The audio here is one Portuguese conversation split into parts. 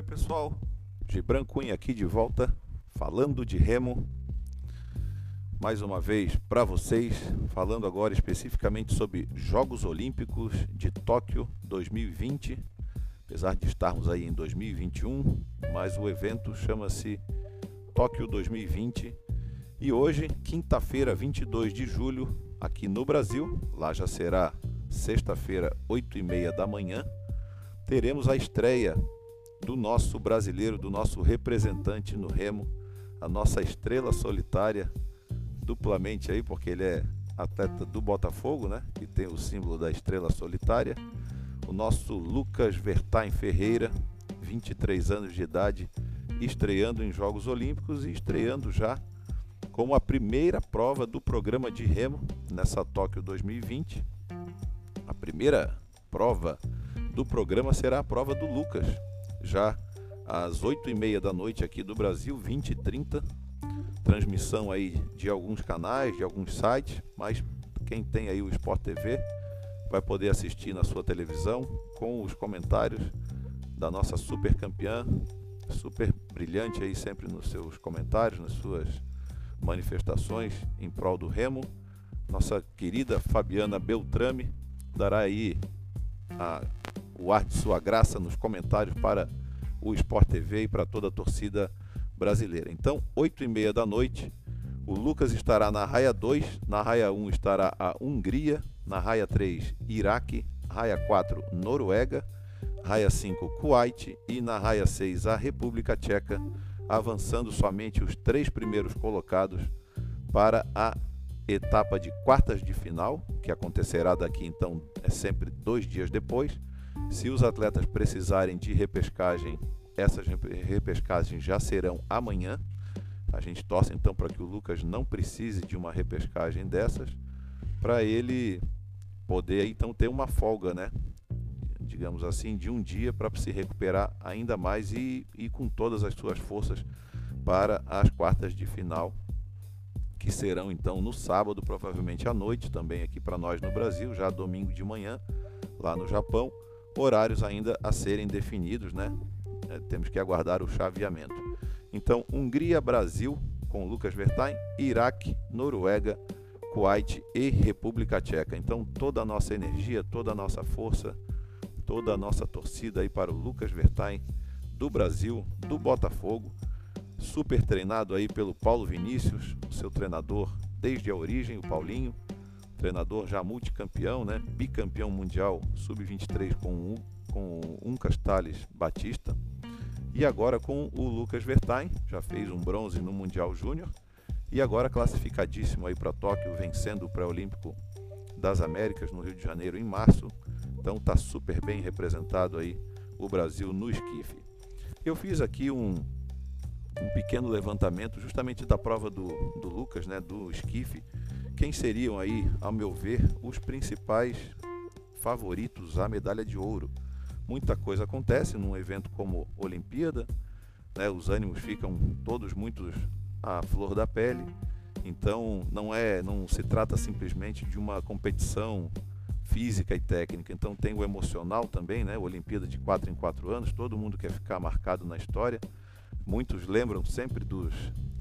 Oi pessoal, Gibran Cunha aqui de volta, falando de remo. Mais uma vez para vocês, falando agora especificamente sobre Jogos Olímpicos de Tóquio 2020. Apesar de estarmos aí em 2021, mas o evento chama-se Tóquio 2020. E hoje, quinta-feira, 22 de julho, aqui no Brasil, lá já será sexta-feira, 8 e meia da manhã, teremos a estreia do nosso brasileiro, do nosso representante no remo, a nossa estrela solitária, duplamente aí, porque ele é atleta do Botafogo, né? Que tem o símbolo da estrela solitária. O nosso Lucas Vertain Ferreira, 23 anos de idade, estreando em Jogos Olímpicos e estreando já como a primeira prova do programa de remo nessa Tóquio 2020. A primeira prova do programa será a prova do Lucas, já às 8 e meia da noite aqui do Brasil, 20 e 30. Transmissão aí de alguns canais, de alguns sites, mas quem tem aí o Sport TV vai poder assistir na sua televisão com os comentários da nossa super campeã, super brilhante aí sempre nos seus comentários, nas suas manifestações em prol do remo. Nossa querida Fabiana Beltrame dará aí a o ar de sua graça nos comentários para o Sport TV e para toda a torcida brasileira. Então, 8 e meia da noite, o Lucas estará na raia 2, na raia 1 estará a Hungria, na raia 3, Iraque, raia 4, Noruega, raia 5, Kuwait e na raia 6, a República Tcheca, avançando somente os três primeiros colocados para a etapa de quartas de final, que acontecerá daqui então é sempre dois dias depois se os atletas precisarem de repescagem, essas repescagens já serão amanhã. A gente torce então para que o Lucas não precise de uma repescagem dessas, para ele poder então ter uma folga, né? Digamos assim, de um dia para se recuperar ainda mais e ir com todas as suas forças para as quartas de final, que serão então no sábado, provavelmente à noite, também aqui para nós no Brasil, já domingo de manhã, lá no Japão horários ainda a serem definidos, né? É, temos que aguardar o chaveamento. Então, Hungria, Brasil, com Lucas Vertain, Iraque, Noruega, Kuwait e República Tcheca. Então, toda a nossa energia, toda a nossa força, toda a nossa torcida aí para o Lucas Vertain do Brasil, do Botafogo, super treinado aí pelo Paulo Vinícius, seu treinador desde a origem, o Paulinho treinador já multicampeão, né? bicampeão mundial sub-23 com, com um Castales Batista e agora com o Lucas Vertain, já fez um bronze no Mundial Júnior e agora classificadíssimo aí para Tóquio, vencendo o pré-olímpico das Américas no Rio de Janeiro em março. Então tá super bem representado aí o Brasil no esquife. Eu fiz aqui um, um pequeno levantamento justamente da prova do, do Lucas, né, do esquife, quem seriam aí, ao meu ver, os principais favoritos à medalha de ouro. Muita coisa acontece num evento como Olimpíada, né? os ânimos ficam todos muito à flor da pele. Então não é, não se trata simplesmente de uma competição física e técnica. Então tem o emocional também, né? Olimpíada de 4 em 4 anos, todo mundo quer ficar marcado na história. Muitos lembram sempre dos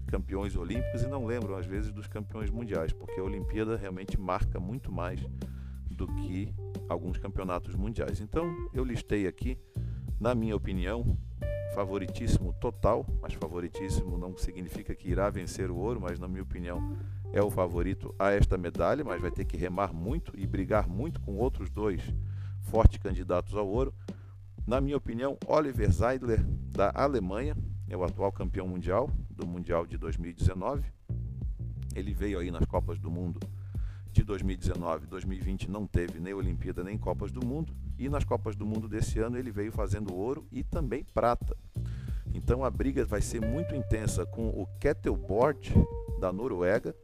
campeões olímpicos e não lembram às vezes dos campeões mundiais, porque a Olimpíada realmente marca muito mais do que alguns campeonatos mundiais. Então, eu listei aqui, na minha opinião, favoritíssimo total, mas favoritíssimo não significa que irá vencer o ouro, mas na minha opinião é o favorito a esta medalha, mas vai ter que remar muito e brigar muito com outros dois fortes candidatos ao ouro. Na minha opinião, Oliver Zeidler da Alemanha, é o atual campeão mundial do Mundial de 2019. Ele veio aí nas Copas do Mundo de 2019, 2020 não teve nem Olimpíada nem Copas do Mundo e nas Copas do Mundo desse ano ele veio fazendo ouro e também prata. Então a briga vai ser muito intensa com o Kettleboard da Noruega,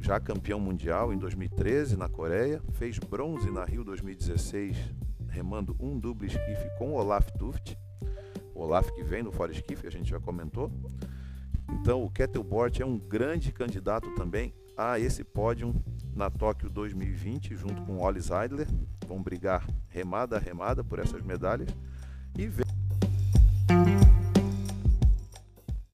já campeão mundial em 2013 na Coreia, fez bronze na Rio 2016 remando um duplo esquife com Olaf Tuft Olaf que vem no Foreskiff, a gente já comentou. Então o Kettleboard é um grande candidato também a esse pódio na Tóquio 2020, junto com o Olli Zeidler. Vão brigar remada a remada por essas medalhas. E ver